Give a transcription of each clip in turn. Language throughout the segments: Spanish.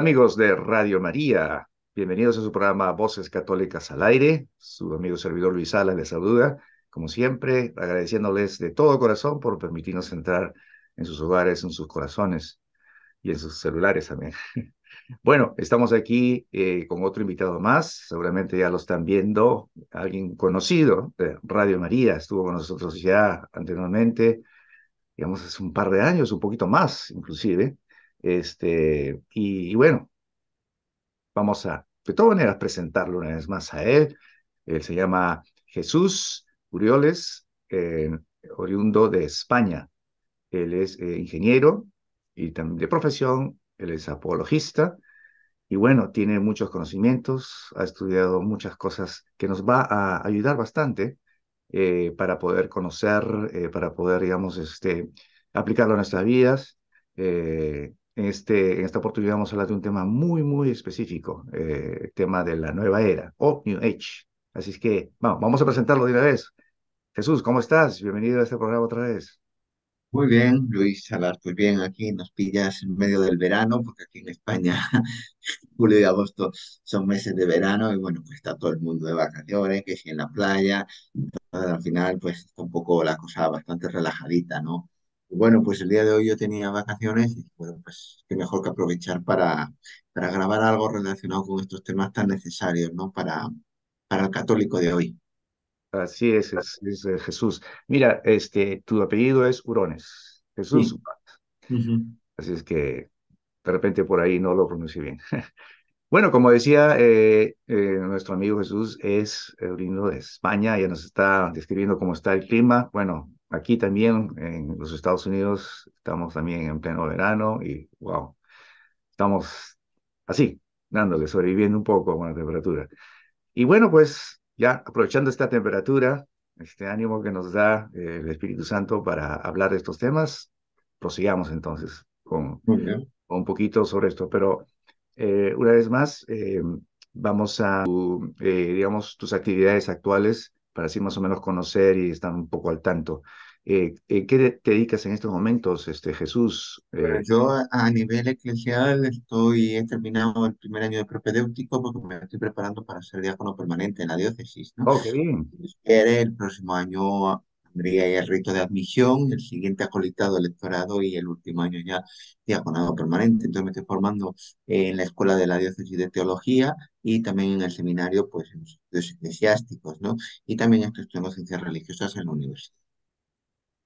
Amigos de Radio María, bienvenidos a su programa Voces Católicas al Aire. Su amigo servidor Luis Sala les saluda, como siempre, agradeciéndoles de todo corazón por permitirnos entrar en sus hogares, en sus corazones y en sus celulares también. Bueno, estamos aquí eh, con otro invitado más, seguramente ya lo están viendo, alguien conocido de Radio María, estuvo con nosotros ya anteriormente, digamos hace un par de años, un poquito más inclusive, este, y, bueno, vamos a, de todas maneras, presentarlo una vez más a él. Él se llama Jesús Urioles, eh, oriundo de España. Él es eh, ingeniero y también de profesión, él es apologista y bueno, tiene muchos conocimientos, ha estudiado muchas cosas que nos va a ayudar bastante eh, para poder conocer, para poder, digamos, este, aplicarlo a nuestras vidas. Este, en esta oportunidad vamos a hablar de un tema muy, muy específico, eh, tema de la nueva era o New Age. Así es que vamos, vamos a presentarlo de una vez. Jesús, ¿cómo estás? Bienvenido a este programa otra vez. Muy bien, Luis Salar, pues bien, aquí nos pillas en medio del verano, porque aquí en España julio y agosto son meses de verano y bueno, pues está todo el mundo de vacaciones, que si en la playa, entonces, al final pues está un poco la cosa bastante relajadita, ¿no? Bueno, pues el día de hoy yo tenía vacaciones y bueno, pues qué mejor que aprovechar para, para grabar algo relacionado con estos temas tan necesarios, ¿no? Para, para el católico de hoy. Así es, es, eh, Jesús. Mira, este, tu apellido es Urones. Jesús. Así es que de repente por ahí no lo pronuncié bien. Bueno, como decía eh, eh, nuestro amigo Jesús, es oriundo de España, ya nos está describiendo cómo está el clima. Bueno, Aquí también en los Estados Unidos estamos también en pleno verano y wow, estamos así, dándole, sobreviviendo un poco con la temperatura. Y bueno, pues ya aprovechando esta temperatura, este ánimo que nos da eh, el Espíritu Santo para hablar de estos temas, prosigamos entonces con, un poquito sobre esto. Pero eh, una vez más, eh, vamos a, digamos, tus actividades actuales para así más o menos conocer y estar un poco al tanto. Eh, eh ¿Qué te dedicas en estos momentos, este, Jesús? Eh, yo a nivel eclesial estoy, he terminado el primer año de propedéutico porque me estoy preparando para ser diácono permanente en la diócesis, ¿no? Oh, qué bien. El próximo año tendría ya el rito de admisión, el siguiente acolitado electorado y el último año ya diaconado permanente. Entonces me estoy formando en la Escuela de la Diócesis de Teología y también en el seminario, pues en los estudios eclesiásticos, ¿no? Y también estoy estudiando ciencias religiosas en la universidad.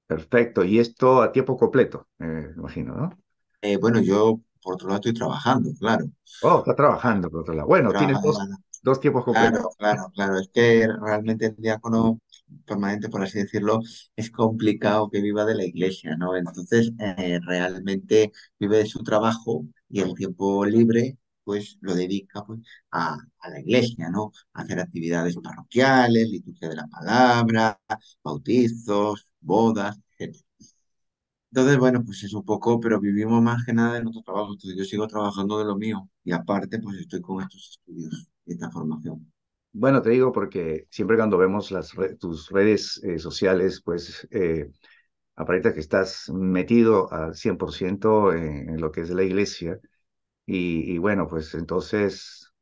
Perfecto. Y esto a tiempo completo, me imagino, ¿no? Eh, bueno, yo por otro lado estoy trabajando, claro. Oh, está trabajando por otro lado. Bueno, tienes dos, dos tiempos completos. Claro, claro, claro. Es que realmente el diácono permanente, por así decirlo, es complicado que viva de la iglesia, ¿no? Entonces, eh, realmente vive de su trabajo y el tiempo libre, pues lo dedica pues, a, a, la iglesia, ¿no? A hacer actividades parroquiales, liturgia de la palabra, bautizos, bodas, etc. Entonces, bueno, pues es un poco, pero vivimos más que nada de nuestro trabajo. Entonces, yo sigo trabajando de lo mío y aparte, pues estoy con estos estudios y esta formación. Bueno, te digo porque siempre cuando vemos las tus redes eh, sociales, pues eh, aparenta que estás metido al 100% en, en, lo que es la iglesia. Y, y, bueno, pues entonces,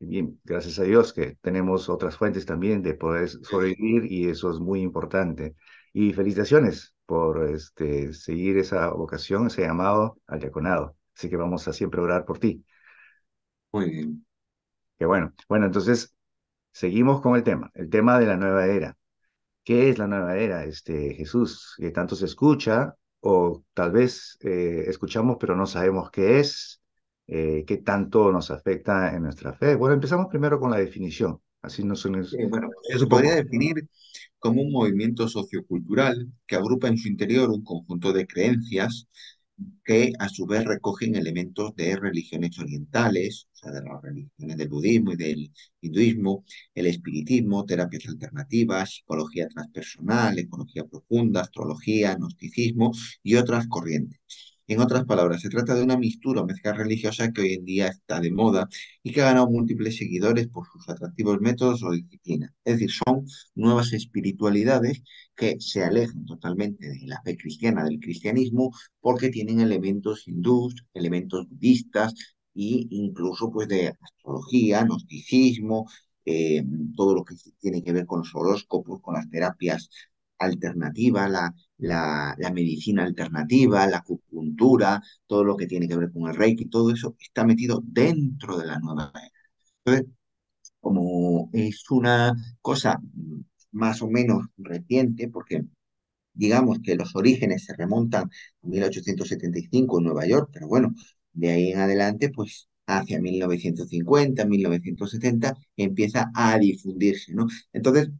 bien, gracias a Dios que tenemos otras fuentes también de poder sobrevivir y eso es muy importante. Y felicitaciones por este, seguir esa vocación, ese llamado al diaconado. Así que vamos a siempre orar por ti. Muy bien. Qué bueno. Bueno, entonces Seguimos con el tema, el tema de la nueva era. ¿Qué es la nueva era, este, Jesús? Que tanto se escucha o tal vez eh, escuchamos pero no sabemos qué es, eh, qué tanto nos afecta en nuestra fe. Bueno, empezamos primero con la definición. Así nos sí, bueno, se podría definir como un movimiento sociocultural que agrupa en su interior un conjunto de creencias, que a su vez recogen elementos de religiones orientales, o sea, de las religiones del budismo y del hinduismo, el espiritismo, terapias alternativas, psicología transpersonal, ecología profunda, astrología, gnosticismo y otras corrientes. En otras palabras, se trata de una mistura o mezcla religiosa que hoy en día está de moda y que ha ganado múltiples seguidores por sus atractivos métodos o disciplinas. Es decir, son nuevas espiritualidades que se alejan totalmente de la fe cristiana, del cristianismo, porque tienen elementos hindús, elementos budistas, e incluso pues de astrología, gnosticismo, eh, todo lo que tiene que ver con los horóscopos, con las terapias alternativas, la, la, la, medicina alternativa, la acupuntura, todo lo que tiene que ver con el reiki, todo eso está metido dentro de la nueva era. Entonces, como es una cosa más o menos reciente, porque digamos que los orígenes se remontan a 1875 en Nueva York, pero bueno, de ahí en adelante, pues hacia 1950, 1970, empieza a difundirse, ¿no? Entonces,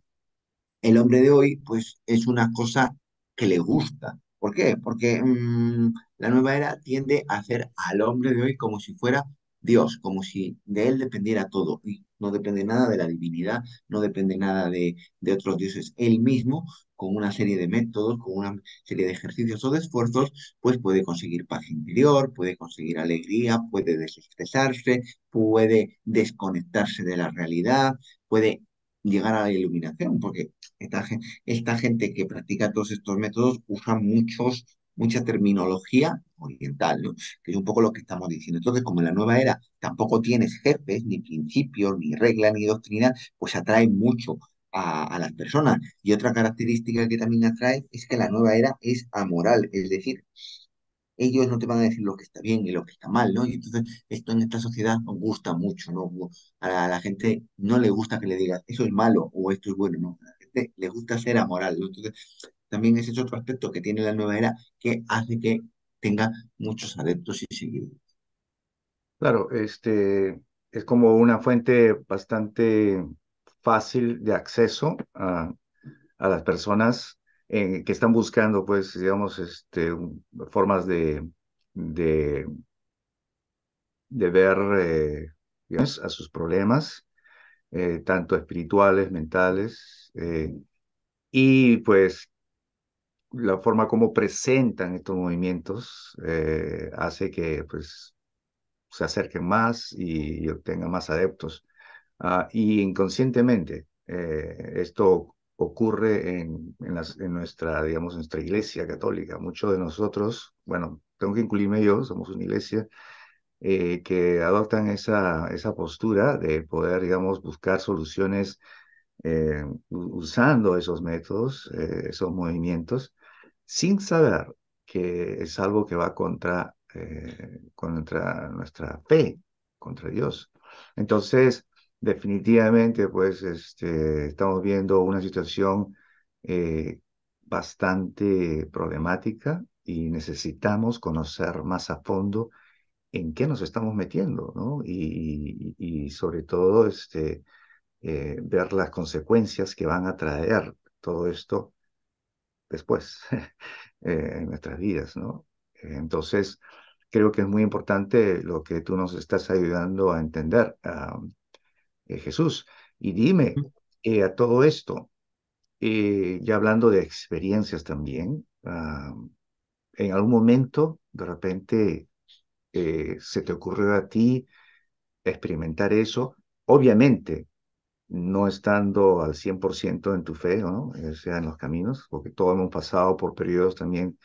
el hombre de hoy, pues es una cosa que le gusta. ¿Por qué? Porque mmm, la nueva era tiende a hacer al hombre de hoy como si fuera Dios, como si de él dependiera todo. Y no depende nada de la divinidad, no depende nada de, de otros dioses. Él mismo, con una serie de métodos, con una serie de ejercicios o de esfuerzos, pues puede conseguir paz interior, puede conseguir alegría, puede desestresarse, puede desconectarse de la realidad, puede llegar a la iluminación, porque esta, esta gente que practica todos estos métodos usa muchos, mucha terminología oriental, ¿no? que es un poco lo que estamos diciendo. Entonces, como en la nueva era tampoco tienes jefes, ni principios, ni reglas, ni doctrina, pues atrae mucho a, a, las personas. Y otra característica que también atrae es que la nueva era es amoral, es decir, ellos no te van a decir lo que está bien y lo que está mal, ¿no? Y entonces esto en esta sociedad nos gusta mucho, ¿no? A la, gente no le gusta que le digas eso es malo o esto es bueno, ¿no? A la gente le gusta ser amoral, ¿no? Entonces también ese es otro aspecto que tiene la nueva era que hace que tenga muchos adeptos y seguidores. Claro, este es como una fuente bastante fácil de acceso a, a las personas eh, que están buscando, pues, digamos, este, formas de, de, ver eh, a sus problemas, eh, tanto espirituales, mentales, y pues la forma como presentan estos movimientos hace que pues se acerquen más y, y obtengan más adeptos. Uh, y inconscientemente esto ocurre en, en, nuestra, digamos, nuestra iglesia católica. Muchos de nosotros, bueno, tengo que incluirme yo, somos una iglesia eh, que adoptan esa, esa postura de poder, digamos, buscar soluciones eh, usando esos métodos, eh, esos movimientos, sin saber que es algo que va contra, contra nuestra fe, contra Dios. Entonces, definitivamente, pues, este, estamos viendo una situación eh, bastante problemática y necesitamos conocer más a fondo en qué nos estamos metiendo, ¿no? Y, sobre todo, este, eh, ver las consecuencias que van a traer todo esto después eh, en nuestras vidas, ¿no? Entonces, creo que es muy importante lo que tú nos estás ayudando a entender, eh, Jesús. Y dime, eh, a todo esto, eh, ya hablando de experiencias también, uh, en algún momento, de repente, se te ocurrió a ti experimentar eso, obviamente no estando al 100% en tu fe, ¿no? O sea, en los caminos, porque todos hemos pasado por periodos también,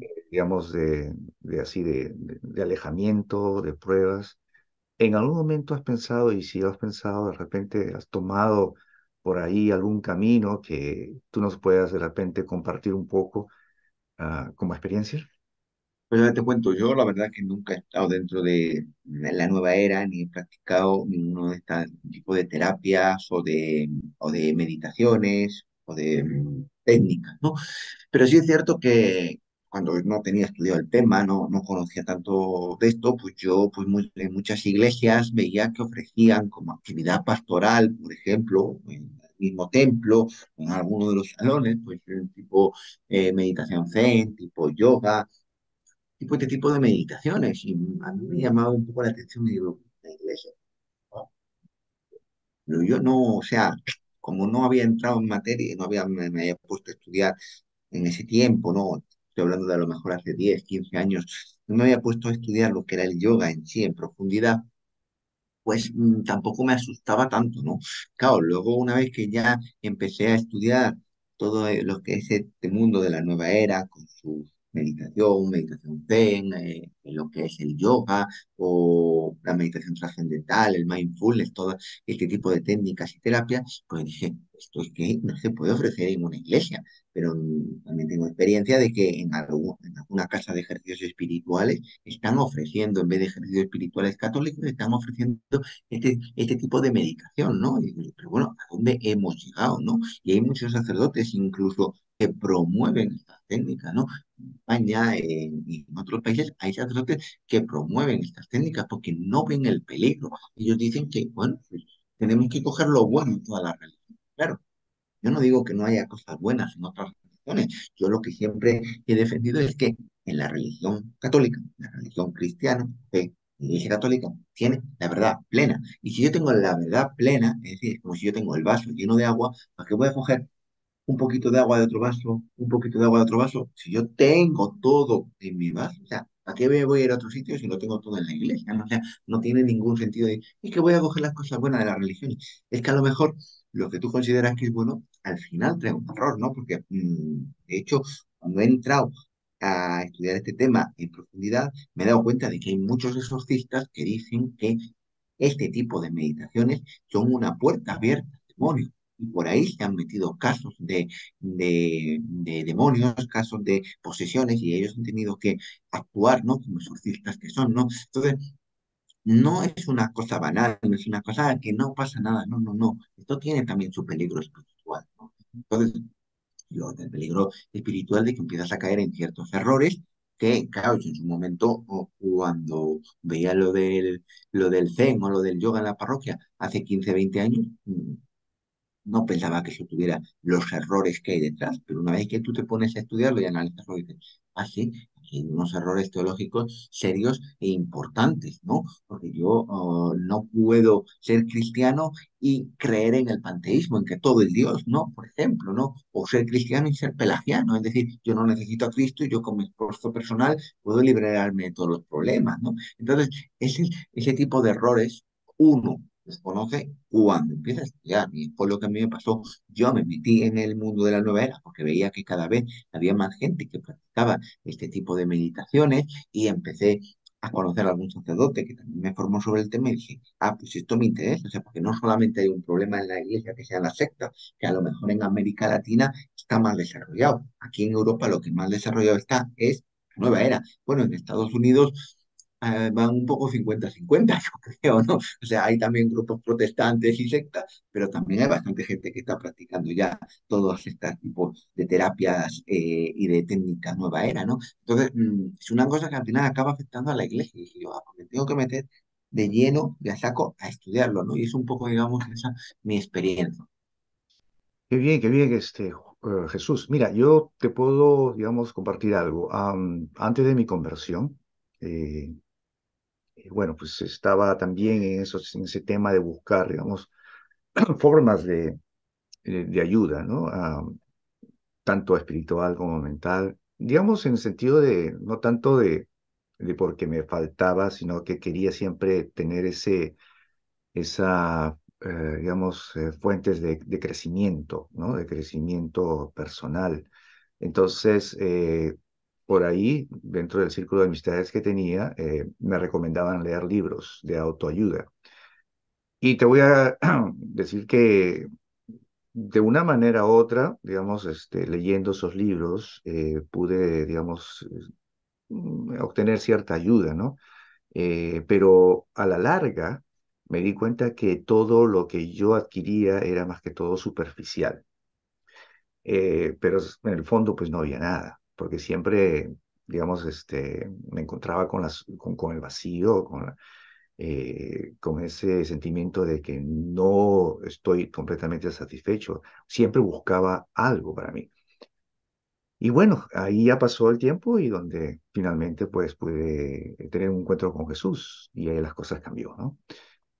eh, digamos, de, de así, de, alejamiento, de pruebas. ¿En algún momento has pensado, y si has pensado, de repente has tomado por ahí algún camino que tú nos puedas de repente compartir un poco uh, como experiencia? Pues ya te cuento, yo la verdad que nunca he estado dentro de la nueva era, ni he practicado ninguno de este tipo de terapias o de, o de meditaciones o de um, técnicas, ¿no? Pero sí es cierto que cuando no tenía estudiado el tema, no, no conocía tanto de esto, pues yo pues muy, en muchas iglesias veía que ofrecían como actividad pastoral, por ejemplo, en el mismo templo, en alguno de los salones, pues tipo eh, meditación zen, tipo yoga, tipo, este tipo de meditaciones. Y a mí me llamaba un poco la atención, digo, la iglesia. ¿no? Pero yo no, o sea, como no había entrado en materia, no había, me, me había puesto a estudiar en ese tiempo, ¿no? Estoy hablando de a lo mejor hace 10, 15 años, no me había puesto a estudiar lo que era el yoga en sí, en profundidad, pues mmm, tampoco me asustaba tanto, ¿no? Claro, luego una vez que ya empecé a estudiar todo lo que es este mundo de la nueva era, con sus meditación, meditación zen, eh, lo que es el yoga o la meditación trascendental, el mindfulness, todo este tipo de técnicas y terapias, pues dije, esto es que no se puede ofrecer en una iglesia, pero también tengo experiencia de que en, en alguna casa de ejercicios espirituales están ofreciendo, en vez de ejercicios espirituales católicos, están ofreciendo este, este tipo de medicación, ¿no? pero bueno, ¿a dónde hemos llegado, no? Y hay muchos sacerdotes incluso que promueven estas técnicas, ¿no? En España en otros países hay sacerdotes que promueven estas técnicas porque no ven el peligro. Ellos dicen que, bueno, pues, tenemos que coger lo bueno en toda la religión. Claro, yo no digo que no haya cosas buenas en otras religiones. Yo lo que siempre he defendido es que en la religión católica, la religión cristiana, la Iglesia Católica tiene la verdad plena. Y si yo tengo la verdad plena, es decir, como si yo tengo el vaso lleno de agua, ¿para qué voy a coger un poquito de agua de otro vaso, un poquito de agua de otro vaso, si yo tengo todo en mi vaso, o sea, ¿a qué voy a ir a otro sitio si lo tengo todo en la iglesia? O sea, no tiene ningún sentido de, es que voy a coger las cosas buenas de la religión. Es que a lo mejor lo que tú consideras que es bueno, al final trae un error, ¿no? Porque, mm, de hecho, cuando he entrado a estudiar este tema en profundidad, me he dado cuenta de que hay muchos exorcistas que dicen que este tipo de meditaciones son una puerta abierta al demonio y por ahí se han metido casos de, de, demonios, casos de posesiones, y ellos han tenido que actuar, ¿no? Como exorcistas que son, ¿no? Entonces, no es una cosa banal, no es una cosa que no pasa nada, no, no, no. Esto tiene también su peligro espiritual. Entonces, lo del peligro espiritual de que empiezas a caer en ciertos errores que, claro, yo en su momento, cuando veía lo del, lo del zen o lo del yoga en la parroquia hace 15, 20 años, mm, no pensaba que se tuviera los errores que hay detrás, pero una vez que tú te pones a estudiarlo y analizarlo, dices, ah, sí, hay unos errores teológicos serios e importantes, ¿no? Porque yo oh, no puedo ser cristiano y creer en el panteísmo, en que todo es Dios, ¿no? Por ejemplo, ¿no? O ser cristiano y ser pelagiano, es decir, yo no necesito a Cristo y yo con mi esfuerzo personal puedo liberarme de todos los problemas, ¿no? Entonces, ese, ese tipo de errores, uno, desconoce cuando empieza a estudiar. Y fue lo que a mí me pasó. Yo me metí en el mundo de la nueva era porque veía que cada vez había más gente que practicaba este tipo de meditaciones y empecé a conocer a algún sacerdote que también me formó sobre el tema y dije, ah, pues esto me interesa, o sea, porque no solamente hay un problema en la iglesia que sea la secta, que a lo mejor en América Latina está más desarrollado. Aquí en Europa lo que más desarrollado está es la nueva era. Bueno, en Estados Unidos Van un poco 50-50, yo creo, ¿no? O sea, hay también grupos protestantes y sectas, pero también hay bastante gente que está practicando ya todos estos tipos de terapias eh, y de técnicas nueva era, ¿no? Entonces, mm, es una cosa que al final acaba afectando a la iglesia. Y yo, ah, pues tengo que meter de lleno, de a saco, a estudiarlo, ¿no? Y es un poco, digamos, esa mi experiencia. Qué bien, qué bien, este, eh, Jesús. Mira, yo te puedo, digamos, compartir algo. antes de mi conversión, eh, bueno, pues estaba también en, eso, en ese tema de buscar, digamos, formas de, de, ayuda, ¿no? tanto espiritual como mental, digamos, en el sentido de, no tanto de, de porque me faltaba, sino que quería siempre tener ese, esa, eh, digamos, eh, fuentes de, de, crecimiento, ¿no? De crecimiento personal. Entonces, eh, por ahí, dentro del círculo de amistades que tenía, eh, me recomendaban leer libros de autoayuda. Y te voy a decir que de una manera u otra, digamos, este, leyendo esos libros, eh, pude, digamos, mm, obtener cierta ayuda, ¿no? Eh, pero a la larga me di cuenta que todo lo que yo adquiría era más que todo superficial. pero en el fondo, pues no había nada porque siempre, digamos, este, me encontraba con, las, con, el vacío, con, eh, con ese sentimiento de que no estoy completamente satisfecho. Siempre buscaba algo para mí. Y bueno, ahí ya pasó el tiempo y donde finalmente pues pude tener un encuentro con Jesús y ahí las cosas cambió, ¿no?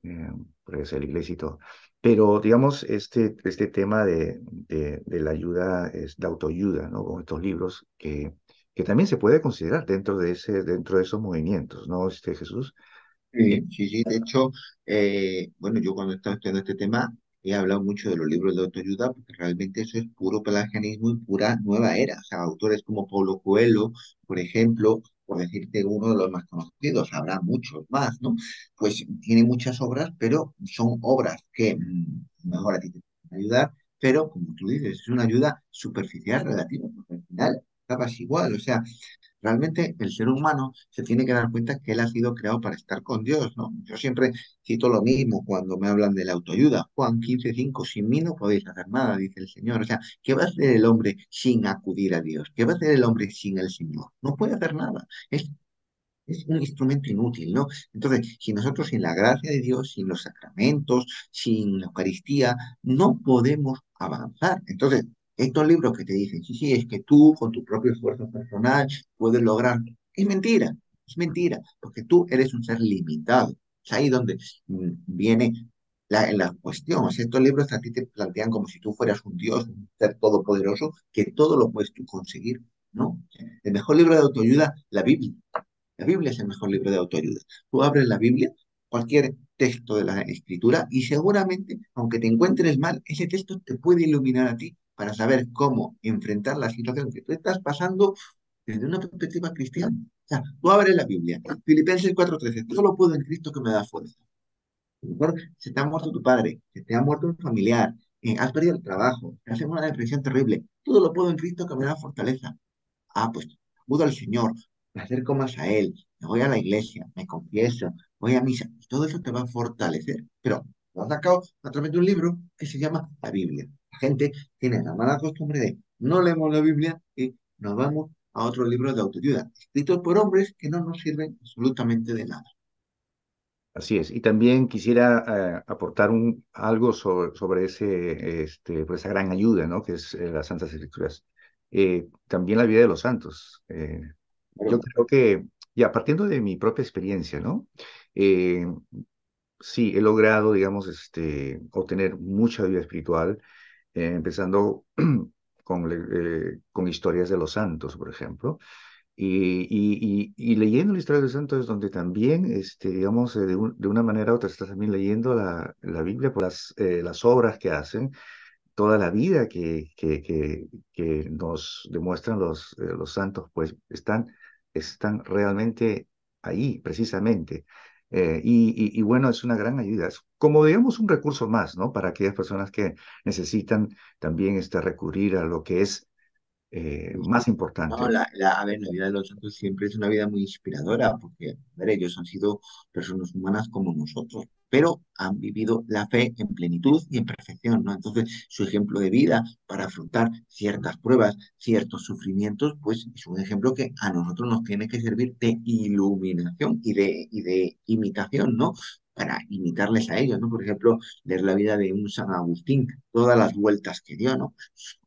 Eh, por eso la iglesia y todo. Pero, digamos, este, este tema de, de, la ayuda, es de autoayuda, ¿no? Con estos libros, que, que también se puede considerar dentro de, ese, dentro de esos movimientos, ¿no, este Jesús? Sí, sí, sí. De hecho, eh, bueno, yo cuando estaba estudiando este tema, he hablado mucho de los libros de autoayuda porque realmente eso es puro pelagianismo y pura nueva era. O sea, autores como Paulo Coelho, por ejemplo, por decirte uno de los más conocidos, habrá muchos más, ¿no? Pues tiene muchas obras, pero son obras que mm, mejor a ti te pueden ayudar, pero como tú dices, es una ayuda superficial relativa, porque al final acabas igual. O sea, Realmente el ser humano se tiene que dar cuenta que él ha sido creado para estar con Dios, ¿no? Yo siempre cito lo mismo cuando me hablan de la autoayuda. Juan 15:5, sin mí no podéis hacer nada, dice el Señor. O sea, ¿qué va a hacer el hombre sin acudir a Dios? ¿Qué va a hacer el hombre sin el Señor? No puede hacer nada. Es, es un instrumento inútil, ¿no? Entonces, si nosotros sin la gracia de Dios, sin los sacramentos, sin la Eucaristía, no podemos avanzar. Entonces, estos libros que te dicen, sí, sí, es que tú con tu propio esfuerzo personal puedes lograr. Es mentira, es mentira, porque tú eres un ser limitado. Es ahí donde mm, viene la, la cuestión. O sea, estos libros a ti te plantean como si tú fueras un Dios, un ser todopoderoso, que todo lo puedes tú conseguir. ¿no? El mejor libro de autoayuda, la Biblia. La Biblia es el mejor libro de autoayuda. Tú abres la Biblia, cualquier texto de la escritura, y seguramente, aunque te encuentres mal, ese texto te puede iluminar a ti para saber cómo enfrentar la situación que tú estás pasando desde una perspectiva cristiana. O sea, tú abres la Biblia, Filipenses 4:13, todo lo puedo en Cristo que me da fuerza. Se te ha muerto tu padre, se te ha muerto un familiar, eh, has perdido el trabajo, te has una depresión terrible, todo lo puedo en Cristo que me da fortaleza. Ah, pues acudo al Señor, me acerco más a Él, me voy a la iglesia, me confieso, voy a misa, y todo eso te va a fortalecer. Pero lo has sacado a través de un libro que se llama la Biblia. La gente tiene la mala costumbre de no leemos la Biblia y nos vamos a otros libros de autoayuda, escritos por hombres que no nos sirven absolutamente de nada. Así es. Y también quisiera eh, aportar un, algo sobre, sobre ese, este, pues esa gran ayuda, ¿no? Que es eh, las Santas Escrituras. Eh, también la vida de los santos. yo creo que, ya partiendo de mi propia experiencia, ¿no? Sí, he logrado, digamos, este, obtener mucha vida espiritual eh, empezando con, eh, con historias de los santos, por ejemplo. Y, y, leyendo la historia de los santos, donde también, este, digamos, eh, de, de, una manera u otra estás también leyendo la, la Biblia por las, las obras que hacen, toda la vida que, que, que, que nos demuestran los, los santos, pues están, están realmente ahí, precisamente. Eh, y, bueno, es una gran ayuda. Es como digamos un recurso más, ¿no? Para aquellas personas que necesitan también este, recurrir a lo que es eh, más importante. No, la, la, a ver, la vida de los santos siempre es una vida muy inspiradora, porque a ver, ellos han sido personas humanas como nosotros, pero han vivido la fe en plenitud y en perfección, ¿no? Entonces, su ejemplo de vida para afrontar ciertas pruebas, ciertos sufrimientos, pues es un ejemplo que a nosotros nos tiene que servir de iluminación y de, imitación, ¿no? para imitarles a ellos, ¿no? Por ejemplo, leer la vida de un San Agustín, todas las vueltas que dio, ¿no?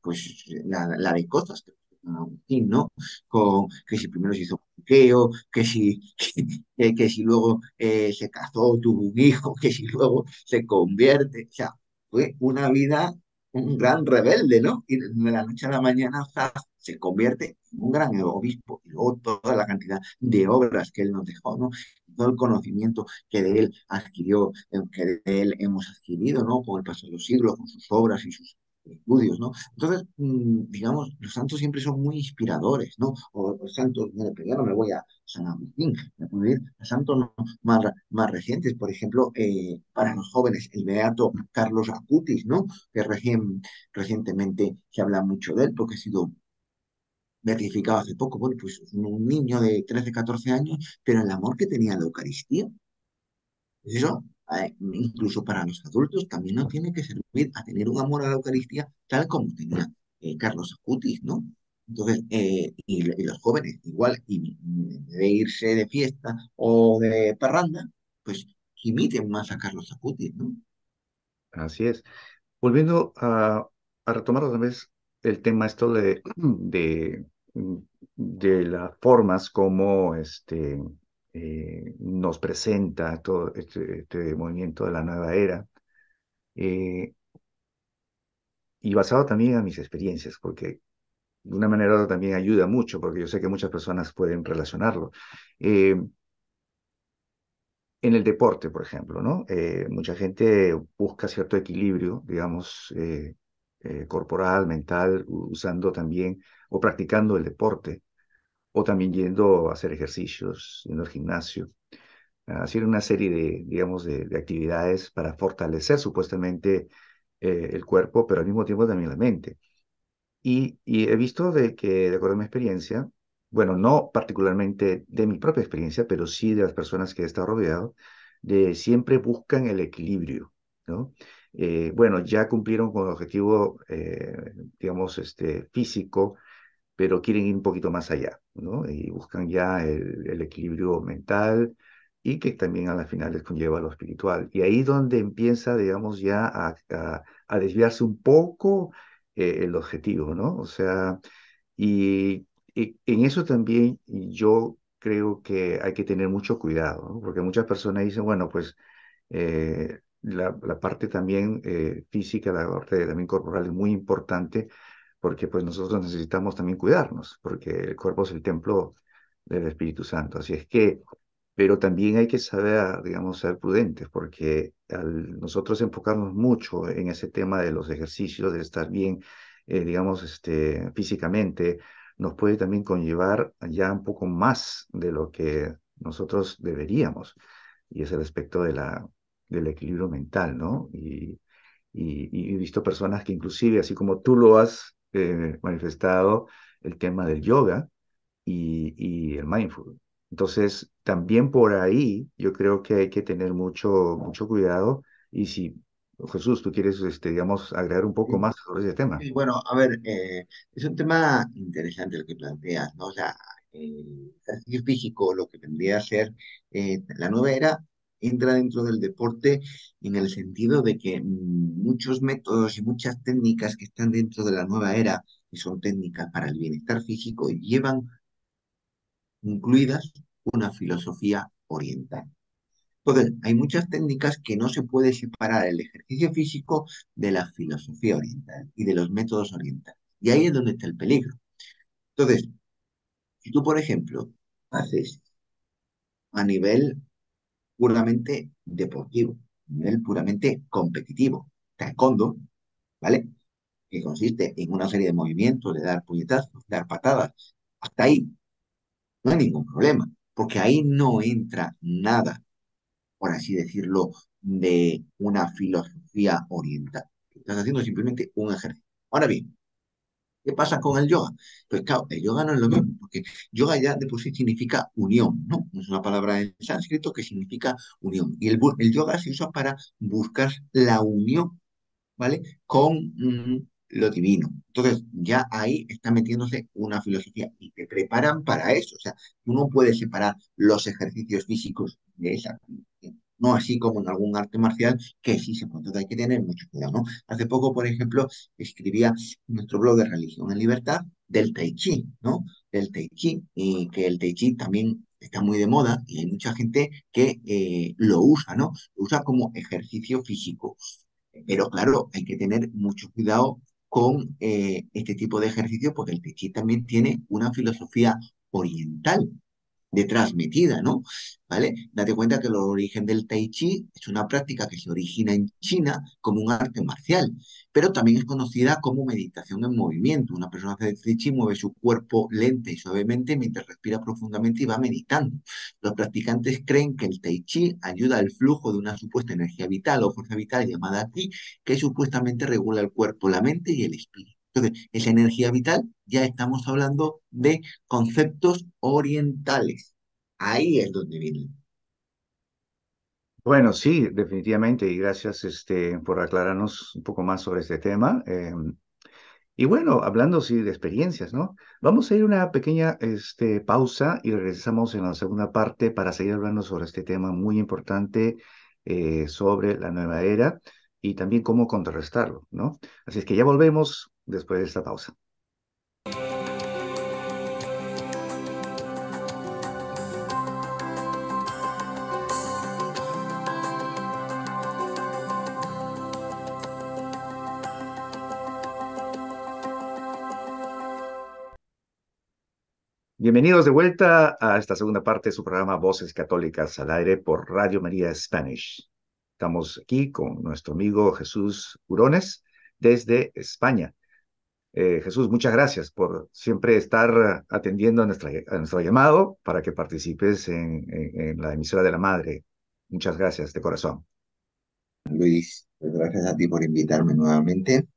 Pues la, la de cosas que Agustín, ¿no? Con, que si primero se hizo buqueo, que si, que, que si luego eh, se casó, tuvo un hijo, que si luego se convierte, o sea, fue una vida, un gran rebelde, ¿no? Y de la noche a la mañana se convierte en un gran obispo y luego toda la cantidad de obras que él nos dejó, ¿no? todo el conocimiento que de él adquirió, que de él hemos adquirido, ¿no? Con el paso de los siglos, con sus obras y sus estudios, ¿no? Entonces, mm, digamos, los santos siempre son muy inspiradores, ¿no? O los santos, mire, no me voy a San Agustín, me puedo ir a santos más, más recientes, por ejemplo, eh, para los jóvenes, el beato Carlos Acutis, ¿no? Que recientemente se habla mucho de él porque ha sido beatificado hace poco, bueno, pues un niño de 13, 14 años, pero el amor que tenía la Eucaristía. Eso, incluso para los adultos, también nos tiene que servir a tener un amor a la Eucaristía tal como tenía eh, Carlos Acutis, ¿no? Entonces, eh, y, los jóvenes, igual, y de irse de fiesta o de parranda, pues imiten más a Carlos Acutis, ¿no? Así es. Volviendo a, a retomar otra vez el tema esto de, de, de las formas como este, eh, nos presenta todo este, este, movimiento de la nueva era. Eh, y basado también en mis experiencias, porque de una manera también ayuda mucho, porque yo sé que muchas personas pueden relacionarlo. Eh, en el deporte, por ejemplo, ¿no? Mucha gente busca cierto equilibrio, digamos, corporal, mental, usando también o practicando el deporte, o también yendo a hacer ejercicios, en el gimnasio, hacer una serie de, digamos, de, actividades para fortalecer supuestamente el cuerpo, pero al mismo tiempo también la mente. Y, y he visto de que, de acuerdo a mi experiencia, bueno, no particularmente de mi propia experiencia, pero sí de las personas que he estado rodeado, de siempre buscan el equilibrio, ¿no? Eh, bueno, ya cumplieron con el objetivo, eh, digamos, este, físico, pero quieren ir un poquito más allá, ¿no? Y buscan ya el, equilibrio mental y que también a las finales conlleva lo espiritual. Y ahí donde empieza, digamos, ya a, a, desviarse un poco eh, el objetivo, ¿no? O sea, y en eso también yo creo que hay que tener mucho cuidado, porque muchas personas dicen, bueno, pues eh, la, parte también eh, física, la parte también corporal es muy importante, porque pues nosotros necesitamos también cuidarnos, porque el cuerpo es el templo del Espíritu Santo. Así es que, pero también hay que saber, digamos, ser prudentes, porque al nosotros enfocarnos mucho en ese tema de los ejercicios, de estar bien, eh, digamos, este, físicamente, nos puede también conllevar ya un poco más de lo que nosotros deberíamos, y es el aspecto de la, del equilibrio mental, ¿no? Y, y, he visto personas que inclusive, así como tú lo has eh, manifestado, el tema del yoga y, y el mindful. Entonces, también por ahí yo creo que hay que tener mucho, mucho cuidado y si Jesús, tú quieres, este, digamos, agregar un poco más sobre ese tema. Sí, bueno, a ver, eh, es un tema interesante el que planteas, ¿no? O sea, el ejercicio físico, lo que tendría a ser eh, la nueva era, entra dentro del deporte en el sentido de que muchos métodos y muchas técnicas que están dentro de la nueva era, y son técnicas para el bienestar físico, llevan incluidas una filosofía oriental. Entonces, hay muchas técnicas que no se puede separar el ejercicio físico de la filosofía oriental y de los métodos orientales. Y ahí es donde está el peligro. Entonces, si tú, por ejemplo, haces a nivel puramente deportivo, nivel puramente competitivo, taekwondo, ¿vale? Que consiste en una serie de movimientos, de dar puñetazos, dar patadas, hasta ahí no hay ningún problema, porque ahí no entra nada por así decirlo, de una filosofía oriental. Estás haciendo simplemente un ejercicio. Ahora bien, ¿qué pasa con el yoga? Pues claro, el yoga no es lo mismo, porque yoga ya de por sí significa unión, ¿no? Es una palabra en sánscrito que significa unión. Y el, yoga se usa para buscar la unión, ¿vale? Con mm, lo divino. Entonces, ya ahí está metiéndose una filosofía y te preparan para eso. O sea, uno puede separar los ejercicios físicos de esa no así como en algún arte marcial, que sí se puede, hay que tener mucho cuidado, ¿no? Hace poco, por ejemplo, escribía nuestro blog de Religión en Libertad del Tai Chi, ¿no? Del Tai Chi, y que el Tai Chi también está muy de moda y hay mucha gente que eh, lo usa, ¿no? Lo usa como ejercicio físico. Pero claro, hay que tener mucho cuidado con eh, este tipo de ejercicio porque el Tai Chi también tiene una filosofía oriental detrás metida, ¿no? ¿Vale? Date cuenta que el origen del Tai Chi es una práctica que se origina en China como un arte marcial, pero también es conocida como meditación en movimiento. Una persona hace Tai Chi mueve su cuerpo lenta y suavemente mientras respira profundamente y va meditando. Los practicantes creen que el Tai Chi ayuda al flujo de una supuesta energía vital o fuerza vital llamada Qi, que supuestamente regula el cuerpo, la mente y el espíritu. Entonces, esa energía vital, ya estamos hablando de conceptos orientales. Ahí es donde viene. Bueno, sí, definitivamente, y gracias este, por aclararnos un poco más sobre este tema. Em, y bueno, hablando sí de experiencias, ¿no? Vamos a ir a una pequeña este, pausa y regresamos en la segunda parte para seguir hablando sobre este tema muy importante eh, sobre la nueva era y también cómo contrarrestarlo, ¿no? Así es que ya volvemos después de esta pausa. Bienvenidos de vuelta a esta segunda parte de su programa Voces Católicas al aire por Radio María Spanish. Estamos aquí con nuestro amigo Jesús Hurones desde España. Eh, Jesús, muchas gracias por siempre estar atendiendo a, nuestra, a nuestro llamado para que participes en, en, la emisora de la Madre. Muchas gracias de corazón. Luis, gracias a ti por invitarme nuevamente.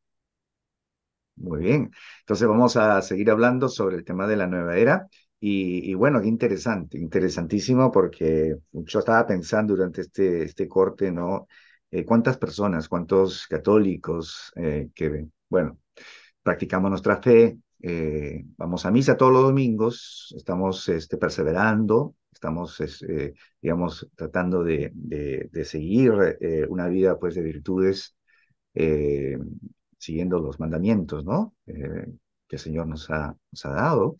Muy bien. Entonces vamos a seguir hablando sobre el tema de la nueva era. Y, y bueno, interesante, interesantísimo porque yo estaba pensando durante este, este corte, ¿no? Eh, ¿Cuántas personas, cuántos católicos eh, que, bueno, practicamos nuestra fe, eh, vamos a misa todos los domingos, estamos este, perseverando, estamos, eh, digamos, tratando de, seguir eh, una vida pues de virtudes siguiendo los mandamientos, ¿no? Que el Señor nos ha, dado.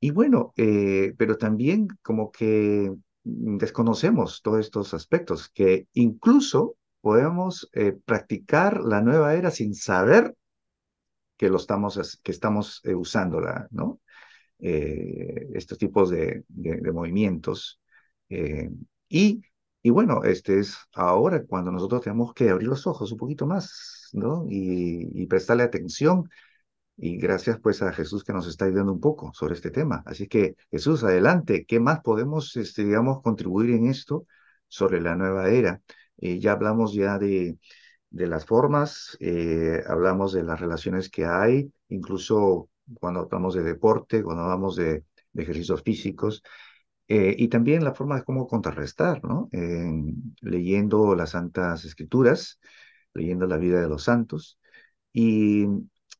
Y bueno, pero también como que desconocemos todos estos aspectos, que incluso podemos practicar la nueva era sin saber que lo estamos, que estamos usándola, ¿no? estos tipos de, de, de movimientos. y y bueno, este es ahora cuando nosotros tenemos que abrir los ojos un poquito más, ¿no? Y, y, prestarle atención. Y gracias pues a Jesús que nos está ayudando un poco sobre este tema. Así que Jesús, adelante, ¿qué más podemos, este, digamos, contribuir en esto sobre la nueva era? Eh, ya hablamos ya de, de las formas, eh, hablamos de las relaciones que hay, incluso cuando hablamos de deporte, cuando hablamos de, ejercicios físicos, eh, y también la forma de cómo contrarrestar, ¿no? Eh, leyendo las Santas Escrituras, leyendo la vida de los santos. ¿Y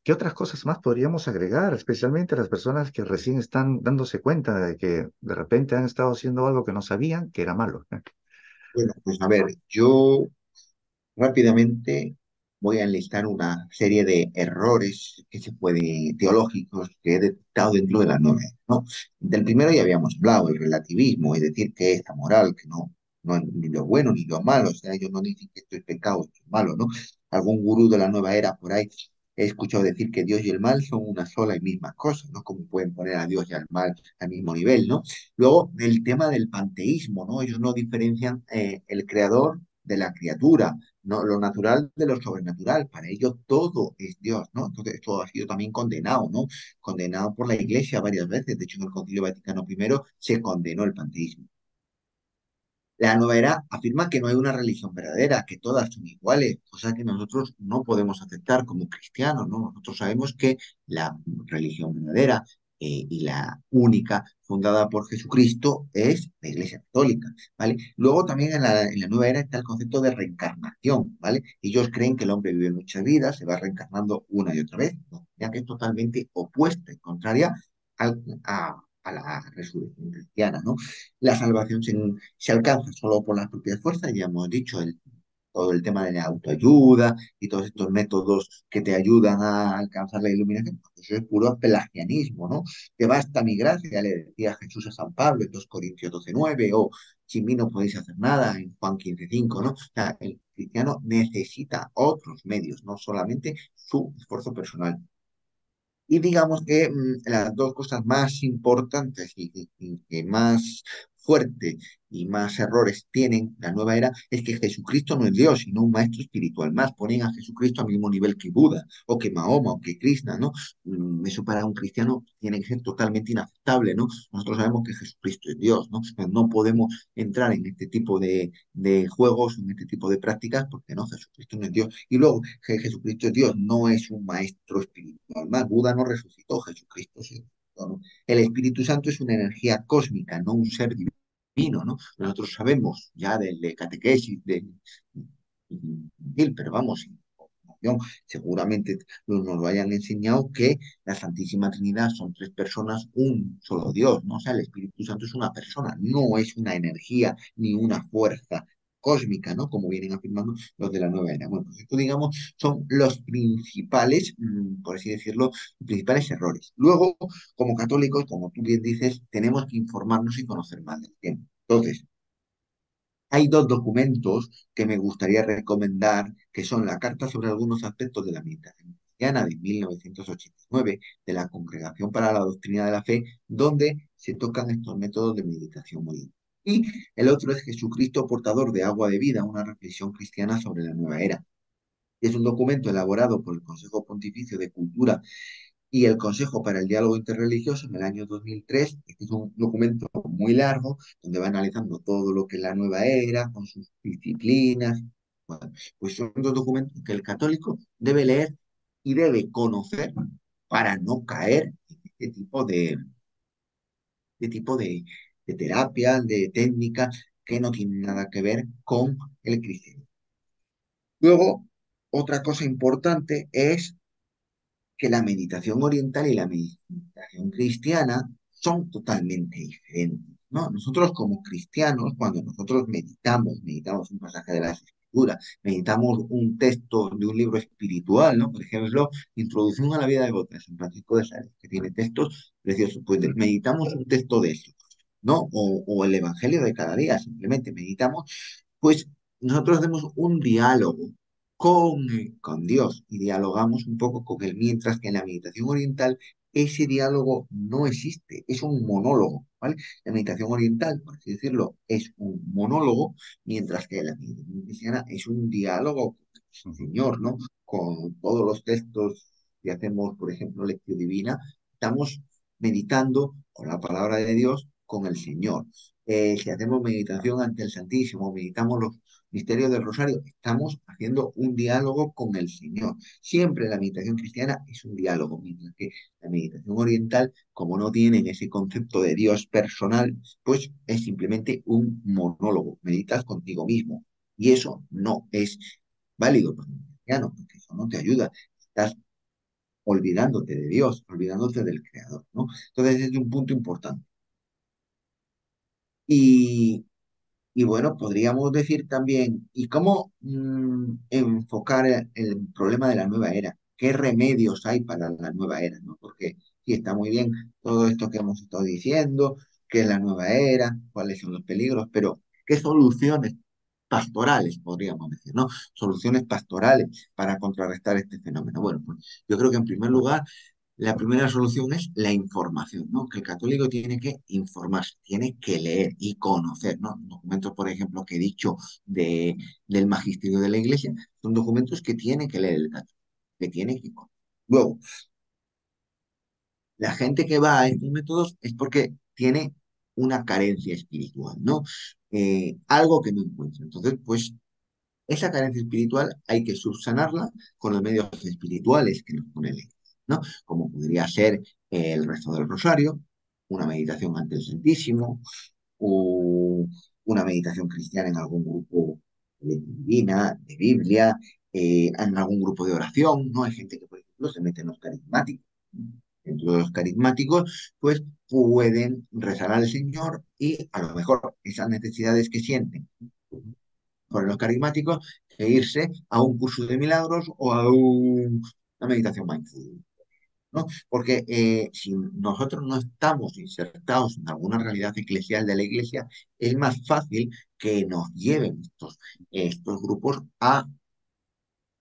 qué otras cosas más podríamos agregar, especialmente a las personas que recién están dándose cuenta de que de repente han estado haciendo algo que no sabían que era malo? Bueno, pues a ver, yo rápidamente voy a enlistar una serie de errores que se pueden, teológicos que he detectado dentro de la nueva ¿no? Del primero ya habíamos hablado, el relativismo, es decir, que es la moral, que no, no ni lo bueno ni lo malo, o sea, ellos no dicen que esto es pecado, esto es malo, ¿no? Algún gurú de la nueva era por ahí he escuchado decir que Dios y el mal son una sola y misma cosa, ¿no? Como pueden poner a Dios y al mal al mismo nivel, ¿no? Luego, el tema del panteísmo, ¿no? Ellos no diferencian eh, el creador de la criatura, no, lo natural de lo sobrenatural. Para ellos todo es Dios, ¿no? Entonces esto ha sido también condenado, ¿no? Condenado por la Iglesia varias veces. De hecho, en el Concilio Vaticano I se condenó el panteísmo. La nueva era afirma que no hay una religión verdadera, que todas son iguales, cosa que nosotros no podemos aceptar como cristianos, ¿no? Nosotros sabemos que la religión verdadera eh, y la única fundada por Jesucristo es la Iglesia Católica, ¿vale? Luego también en la, en la, nueva era está el concepto de reencarnación, ¿vale? Ellos creen que el hombre vive muchas vidas, se va reencarnando una y otra vez, ya que es totalmente opuesta y contraria a, a, la resurrección cristiana, ¿no? La salvación se, se alcanza solo por las propias fuerzas, ya hemos dicho, el todo el tema de la autoayuda y todos estos métodos que te ayudan a alcanzar la iluminación, eso es puro pelagianismo, ¿no? Que basta mi gracia, le decía Jesús a San Pablo en 2 Corintios 12.9, o sin mí no podéis hacer nada en Juan 15.5, ¿no? O sea, el cristiano necesita otros medios, no solamente su esfuerzo personal. Y digamos que mmm, las dos cosas más importantes y, y, y más fuerte y más errores tienen la nueva era es que Jesucristo no es Dios, sino un maestro espiritual más. Ponen a Jesucristo al mismo nivel que Buda, o que Mahoma, o que Krishna, ¿no? Mm, eso para un cristiano tiene que ser totalmente inaceptable, ¿no? Nosotros sabemos que Jesucristo es Dios, ¿no? No podemos entrar en este tipo de, de juegos, en este tipo de prácticas, porque no, Jesucristo no es Dios. Y luego, Jesucristo es Dios, no es un maestro espiritual más. Buda no resucitó, Jesucristo sí. El Espíritu Santo es una energía cósmica, no un ser divino, ¿no? Nosotros sabemos ya del de catequesis, de, de, pero vamos, seguramente nos lo hayan enseñado que la Santísima Trinidad son tres personas, un solo Dios, ¿no? O sea, el Espíritu Santo es una persona, no es una energía ni una fuerza cósmica, ¿no? Como vienen afirmando los de la nueva era. Bueno, pues esto, digamos, son los principales, mmm, por así decirlo, principales errores. Luego, como católicos, como tú bien dices, tenemos que informarnos y conocer más del tema. Entonces, hay dos documentos que me gustaría recomendar, que son la Carta sobre algunos aspectos de la meditación de 1989 de la Congregación para la Doctrina de la Fe, donde se tocan estos métodos de meditación muy Y el otro es Jesucristo, portador de agua de vida, una reflexión cristiana sobre la nueva era. Es un documento elaborado por el Consejo Pontificio de Cultura y el Consejo para el Diálogo Interreligioso en el año 2003. Este es un documento muy largo donde va analizando todo lo que es la nueva era, con sus disciplinas. pues son dos documentos que el católico debe leer y debe conocer para no caer en este tipo de, de tipo de, de terapia, de técnica que no tienen nada que ver con el cristianismo. Luego, otra cosa importante es que la meditación oriental y la meditación cristiana son totalmente diferentes. ¿no? Nosotros como cristianos, cuando nosotros meditamos, meditamos un pasaje de la escritura, meditamos un texto de un libro espiritual, ¿no? Por ejemplo, Introducción a la vida de de San Francisco de Sales, que tiene textos preciosos. Pues meditamos un texto de eso, ¿no? O, o el Evangelio de cada día, simplemente meditamos, pues nosotros hacemos un diálogo con, con Dios y dialogamos un poco con Él, mientras que en la meditación oriental ese diálogo no existe, es un monólogo, ¿vale? La meditación oriental, por así decirlo, es un monólogo, mientras que la meditación cristiana es un diálogo con el Señor, ¿no? Con todos los textos que hacemos, por ejemplo, lección divina, estamos meditando con la palabra de Dios, con el Señor. Eh, si hacemos meditación ante el Santísimo, meditamos los misterio del rosario, estamos haciendo un diálogo con el Señor. Siempre la meditación cristiana es un diálogo, mientras que la meditación oriental, como no tienen ese concepto de Dios personal, pues es simplemente un monólogo. Meditas contigo mismo. Y eso no es válido para un cristiano, porque eso no te ayuda. Estás olvidándote de Dios, olvidándote del Creador, ¿no? Entonces es un punto importante. Y, y bueno, podríamos decir también, ¿y cómo mm, enfocar el, problema de la nueva era? ¿Qué remedios hay para la nueva era? ¿no? Porque sí, está muy bien todo esto que hemos estado diciendo, qué es la nueva era, cuáles son los peligros, pero ¿qué soluciones pastorales, podríamos decir, ¿no? Soluciones pastorales para contrarrestar este fenómeno. Bueno, pues yo creo que en primer lugar la primera solución es la información, ¿no? Que el católico tiene que informarse, tiene que leer y conocer, ¿no? Documentos, por ejemplo, que he dicho de, del magisterio de la iglesia, son documentos que tiene que leer el católico, que tiene que conocer. Luego, la gente que va a estos métodos es porque tiene una carencia espiritual, ¿no? Eh, algo que no encuentra. Entonces, pues, esa carencia espiritual hay que subsanarla con los medios espirituales que nos pone la ¿no? Como podría ser el resto del rosario, una meditación ante el Santísimo, o una meditación cristiana en algún grupo de divina, de Biblia, eh, en algún grupo de oración, ¿no? Hay gente que, por ejemplo, se mete en los carismáticos. Dentro de los carismáticos, pues pueden rezar al Señor y a lo mejor esas necesidades que sienten por los carismáticos, e irse a un curso de milagros o a una meditación Porque eh, si nosotros no estamos insertados en alguna realidad eclesial de la iglesia, es más fácil que nos lleven estos, estos grupos a,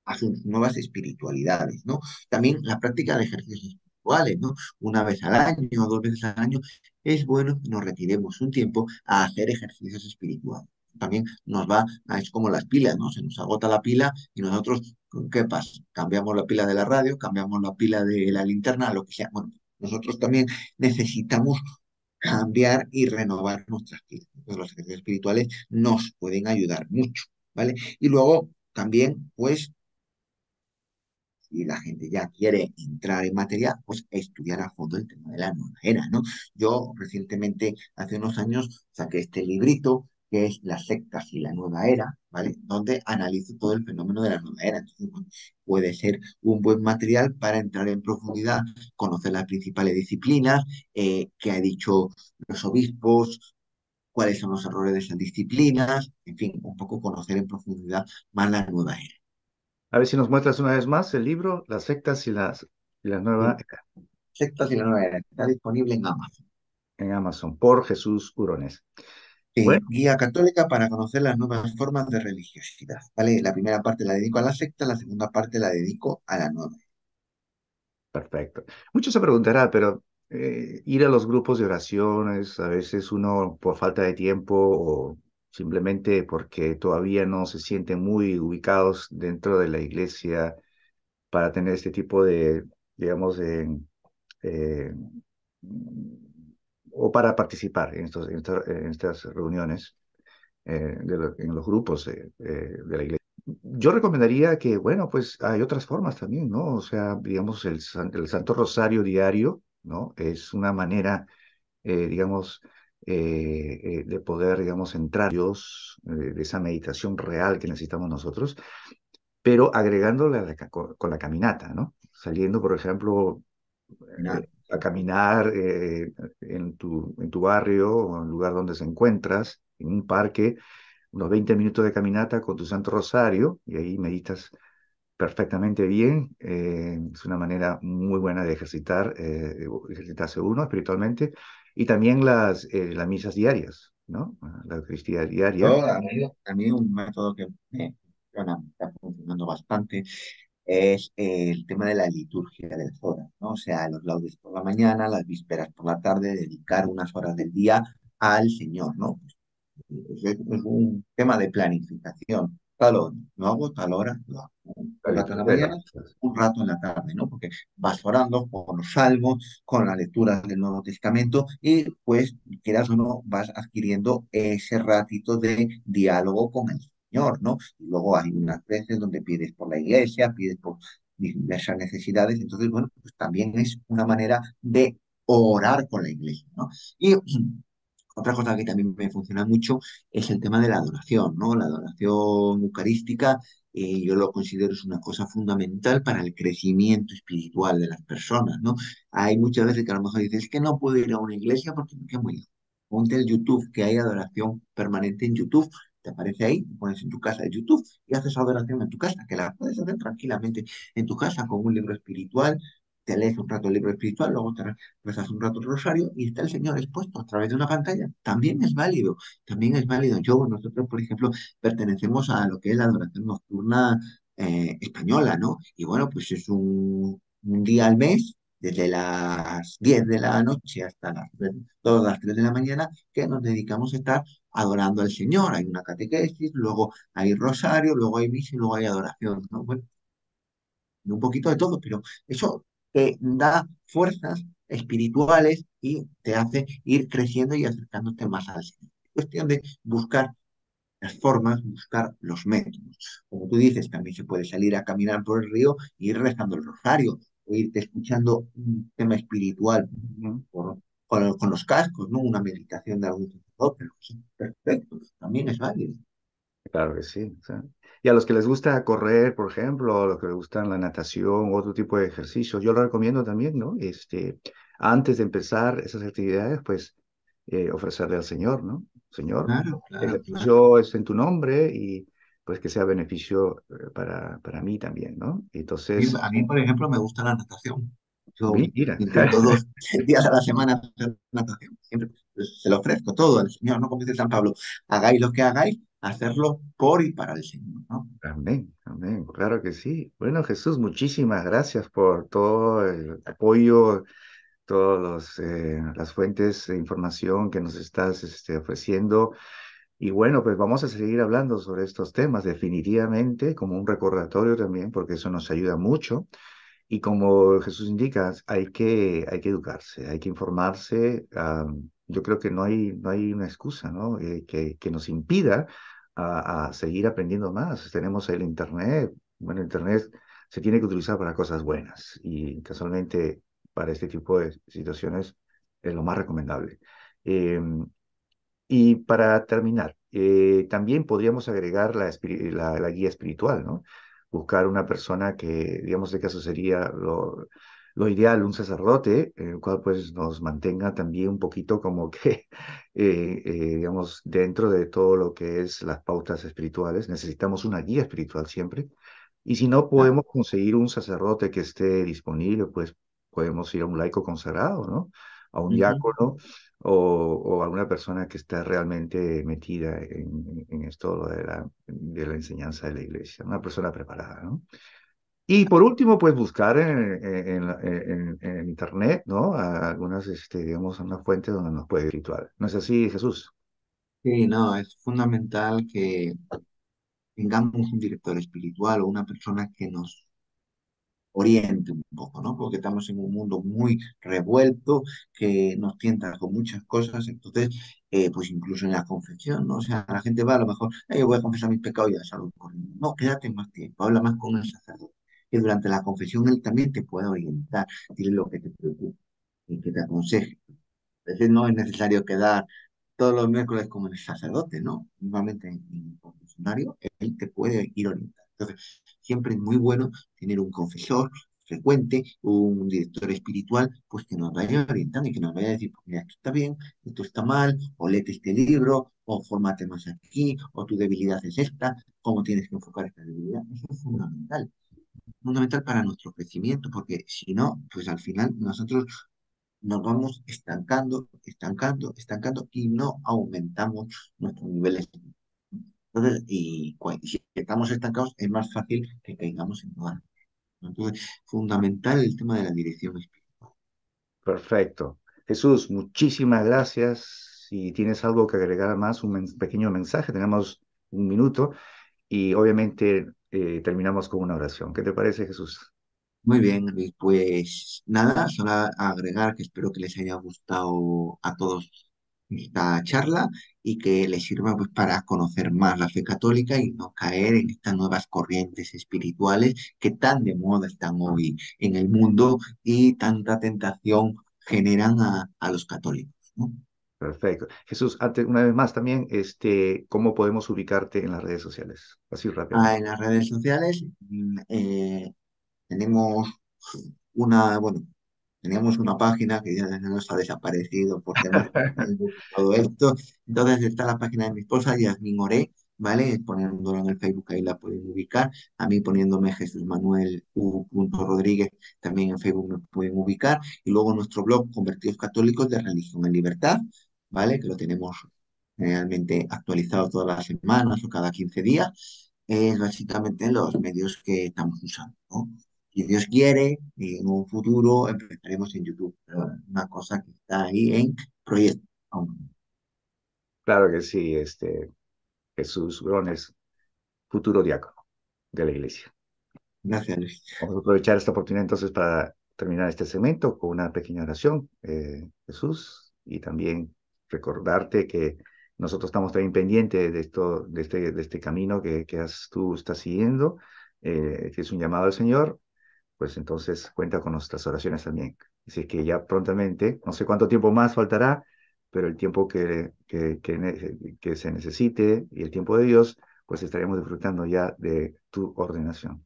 a sus nuevas espiritualidades, ¿no? También la práctica de ejercicios espirituales, ¿no? Una vez al año, dos veces al año, es bueno que nos retiremos un tiempo a hacer ejercicios espirituales también nos va, es como las pilas, ¿no? Se nos agota la pila y nosotros, ¿qué pasa? Cambiamos la pila de la radio, cambiamos la pila de la linterna, lo que sea. Bueno, nosotros también necesitamos cambiar y renovar nuestras pilas. los ejercicios espirituales nos pueden ayudar mucho, ¿vale? Y luego también, pues, si la gente ya quiere entrar en materia, pues estudiar a fondo el tema de la nueva era, ¿no? Yo recientemente, hace unos años, saqué este librito que es Las sectas y la nueva era, ¿vale? Donde analizo todo el fenómeno de la nueva era. Entonces, puede ser un buen material para entrar en profundidad, conocer las principales disciplinas, eh, qué ha dicho los obispos, cuáles son los errores de esas disciplinas, en fin, un poco conocer en profundidad más la nueva era. A ver si nos muestras una vez más el libro, Las sectas y, las, y la nueva era. Sectas y la nueva era. Está disponible en Amazon. En Amazon, por Jesús Urones guía católica para conocer las nuevas formas de religiosidad. ¿vale? La primera parte la dedico a la secta, la segunda parte la dedico a la nueva. Perfecto. Muchos se preguntarán, pero eh, ir a los grupos de oraciones, a veces uno por falta de tiempo o simplemente porque todavía no se sienten muy ubicados dentro de la iglesia para tener este tipo de, digamos, de, eh, o para participar en, estos, en, estas reuniones, eh, en los grupos de la iglesia yo recomendaría que, bueno, pues hay otras formas también, ¿no? O sea, digamos, el, el Santo Rosario diario, ¿no? Es una manera, eh, digamos, eh, eh, de poder, digamos, entrar Dios, de esa meditación real que necesitamos nosotros, pero agregándole con, la caminata, ¿no? Saliendo, por ejemplo, a caminar en, tu, en tu barrio o en el lugar donde se encuentras, en un parque, unos 20 minutos de caminata con tu Santo Rosario y ahí meditas perfectamente bien. Eh, es una manera muy buena de ejercitar, eh, ejercitarse uno espiritualmente y también las, eh, las misas diarias, ¿no? La Eucaristía diaria. a, mí, un método que está funcionando bastante es el tema de la liturgia de las horas, ¿no? O sea, los laudes por la mañana, las vísperas por la tarde, dedicar unas horas del día al Señor, ¿no? es, un tema de planificación. Tal hora, no hago tal hora, Un rato en la mañana, un rato en la tarde, ¿no? Porque vas orando con los salmos, con la lectura del Nuevo Testamento y pues, quieras o no, vas adquiriendo ese ratito de diálogo con el Señor, ¿no? Y luego hay unas veces donde pides por la iglesia, pides por diversas necesidades, entonces, bueno, pues también es una manera de orar con la iglesia, ¿no? Y otra cosa que también me funciona mucho es el tema de la adoración, ¿no? La adoración eucarística, eh, yo lo considero es una cosa fundamental para el crecimiento espiritual de las personas, ¿no? Hay muchas veces que a lo mejor dices, que no puedo ir a una iglesia porque me quedo muy lejos. Ponte el YouTube, que hay adoración permanente en YouTube, te aparece ahí, pones en tu casa el YouTube y haces adoración en tu casa, que la puedes hacer tranquilamente en tu casa con un libro espiritual, te lees un rato el libro espiritual, luego te rezas un rato el rosario y está el Señor expuesto a través de una pantalla. También es válido, también es válido. Yo, nosotros, por ejemplo, pertenecemos a lo que es la adoración nocturna eh, española, ¿no? Y bueno, pues es un, día al mes, desde las 10 de la noche hasta las, todas las 3 de la mañana, que nos dedicamos a estar adorando al Señor. Hay una catequesis, luego hay rosario, luego hay misa y luego hay adoración, ¿no? Bueno, un poquito de todo, pero eso te da fuerzas espirituales y te hace ir creciendo y acercándote más al Señor. Es cuestión de buscar las formas, buscar los métodos. Como tú dices, también se puede salir a caminar por el río y ir rezando el rosario, o irte escuchando un tema espiritual con, los cascos, ¿no? Una meditación de algún Perfecto, también es válido. Claro que sí. Y a los que les gusta correr, por ejemplo, a los que les gustan la natación, otro tipo de ejercicios, yo lo recomiendo también, ¿no? Este, antes de empezar esas actividades, pues eh, ofrecerle al Señor, ¿no? Señor, el ejercicio es en tu nombre y pues que sea beneficio eh, para, para mí también, ¿no? Entonces... A mí, por ejemplo, me gusta la natación. Yo Mira. intento dos días a la semana hacer natación. Siempre pues, se lo ofrezco todo al Señor, ¿no? Como dice San Pablo, hagáis lo que hagáis, hacerlo por y para el Señor, ¿no? Amén, amén, claro que sí. Bueno, Jesús, muchísimas gracias por todo el apoyo, todas eh, las fuentes de información que nos estás este, ofreciendo. Y bueno, pues vamos a seguir hablando sobre estos temas definitivamente, como un recordatorio también, porque eso nos ayuda mucho. Y como Jesús indica, hay que, hay que educarse, hay que informarse. yo creo que no hay, no hay una excusa ¿no? Eh, que, que nos impida a, seguir aprendiendo más. Tenemos el Internet. Bueno, Internet se tiene que utilizar para cosas buenas y casualmente para este tipo de situaciones es lo más recomendable. Em, y para terminar, eh, también podríamos agregar la, la, guía espiritual, ¿no? Buscar una persona que, digamos, de caso sería lo, lo ideal, un sacerdote, el cual pues nos mantenga también un poquito como que, eh, eh, digamos, dentro de todo lo que es las pautas espirituales. Necesitamos una guía espiritual siempre. Y si no podemos conseguir un sacerdote que esté disponible, pues podemos ir a un laico consagrado, ¿no? A un diácono o, o, a una persona que está realmente metida en, en esto de la, de la enseñanza de la iglesia, una persona preparada, ¿no? Y por último, pues buscar en, en, en, Internet, ¿no? algunas, este, digamos, una fuente donde nos puede ritual. ¿No es así, Jesús? Sí, no, es fundamental que tengamos un director espiritual o una persona que nos oriente un poco, ¿no? Porque estamos en un mundo muy revuelto, que nos tienta con muchas cosas, entonces, eh, pues incluso en la confesión, ¿no? O sea, la gente va a lo mejor, yo voy a confesar mis pecados y ya salgo corriendo. No, quédate más tiempo, habla más con el sacerdote, que durante la confesión él también te puede orientar, dile lo que te preocupa y que te aconseje. A veces no es necesario quedar todos los miércoles como el sacerdote, ¿no? Normalmente en el confesionario, él te puede ir orientando. Entonces, siempre es muy bueno tener un confesor frecuente, un director espiritual, pues que nos vaya orientando y que nos vaya a decir, pues mira, esto está bien, esto está mal, o léete este libro, o fórmate más aquí, o tu debilidad es esta, cómo tienes que enfocar esta debilidad. Eso es fundamental. Fundamental para nuestro crecimiento, porque si no, pues al final nosotros nos vamos estancando, estancando, estancando y no aumentamos nuestros niveles. Entonces, y, si estamos estancados, es más fácil que caigamos en lugar. Entonces, fundamental el tema de la dirección espiritual. Perfecto. Jesús, muchísimas gracias. Si tienes algo que agregar más, un pequeño mensaje, tenemos un minuto y obviamente eh, terminamos con una oración. ¿Qué te parece, Jesús? Muy bien, Pues nada, solo agregar que espero que les haya gustado a todos esta charla y que les sirva pues, para conocer más la fe católica y no caer en estas nuevas corrientes espirituales que tan de moda están hoy en el mundo y tanta tentación generan a, a los católicos. ¿no? Perfecto. Jesús, antes, una vez más también, este, ¿cómo podemos ubicarte en las redes sociales? Así rápido. Ah, en las redes sociales, mm, eh, tenemos una, bueno, teníamos una página que ya nos ha desaparecido por temas de todo esto. Entonces está la página de mi esposa, Yasmin Oré, ¿vale? Poniéndolo en el Facebook, ahí la pueden ubicar. A mí poniéndome Jesús Manuel U. Rodríguez, también en Facebook me pueden ubicar. Y luego nuestro blog, Convertidos Católicos de Religión en Libertad, ¿vale? Que lo tenemos generalmente actualizado todas las semanas o cada 15 días. Es básicamente los medios que estamos usando, ¿no? Si Dios quiere, en un futuro empezaremos en YouTube. Pero una cosa que está ahí en proyecto. Claro que sí, este Jesús Grones, futuro diácono de la iglesia. Gracias, Luis. Vamos a aprovechar esta oportunidad entonces para terminar este segmento con una pequeña oración, eh, Jesús, y también recordarte que nosotros estamos también pendientes de esto, de este, de este camino que, que tú estás siguiendo, eh, que es un llamado del Señor, pues entonces cuenta con nuestras oraciones también. Así que ya prontamente, no sé cuánto tiempo más faltará, pero el tiempo que, que, que, se necesite y el tiempo de Dios, pues estaremos disfrutando ya de tu ordenación.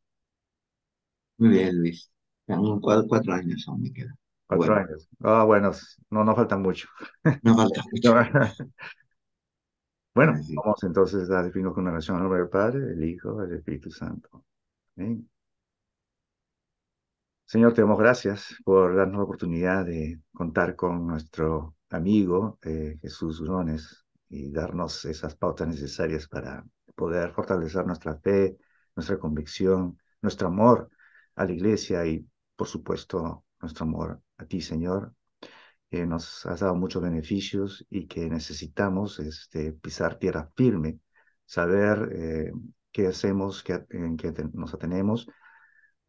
Muy bien, Luis. Cuatro, años aún me quedan. Cuatro años. Ah, bueno, no, no falta mucho. No falta mucho. bueno, vamos entonces a definirnos con una oración al nombre del Padre, del Hijo, del Espíritu Santo. Amén. Señor, te damos gracias por darnos la oportunidad de contar con nuestro amigo eh, Jesús Grones y darnos esas pautas necesarias para poder fortalecer nuestra fe, nuestra convicción, nuestro amor a la iglesia y, por supuesto, nuestro amor a ti, Señor, que nos has dado muchos beneficios y que necesitamos este, pisar tierra firme, saber eh, qué hacemos, en qué nos atenemos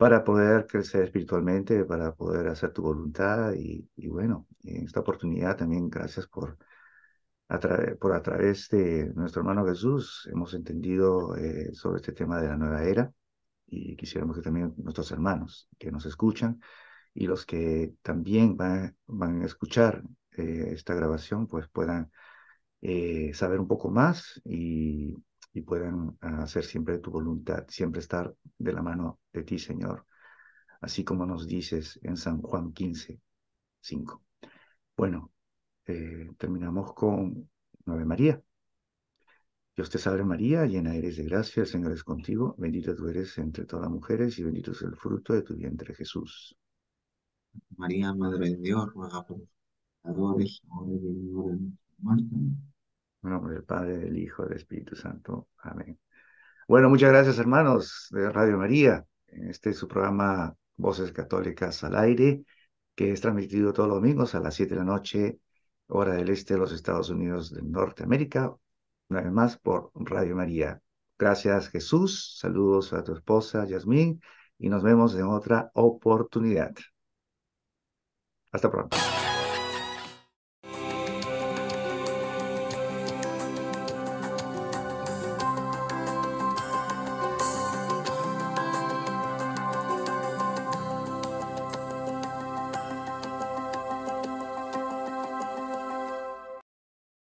para poder crecer espiritualmente, para poder hacer tu voluntad y, bueno, en esta oportunidad también gracias por a, por a través de nuestro hermano Jesús hemos entendido eh, sobre este tema de la nueva era y quisiéramos que también nuestros hermanos que nos escuchan y los que también van, van a escuchar eh, esta grabación pues puedan eh, saber un poco más y y puedan hacer siempre tu voluntad, siempre estar de la mano de ti, Señor, así como nos dices en San Juan 15, 5. Bueno, eh, terminamos con Nueve María. Dios te salve María, llena eres de gracia, el Señor es contigo, bendita tú eres entre todas las mujeres y bendito es el fruto de tu vientre Jesús. María, Madre de Dios, ruega por nosotros, ahora y en la hora de nuestra muerte. En nombre del Padre, del Hijo, del Espíritu Santo. Amén. Bueno, muchas gracias, hermanos de Radio María. Este es su programa Voces Católicas al Aire, que es transmitido todos los domingos a las 7 de la noche, hora del este de los Estados Unidos de Norteamérica, una vez más por Radio María. Gracias Jesús, saludos a tu esposa Yasmín y nos vemos en otra oportunidad. Hasta pronto.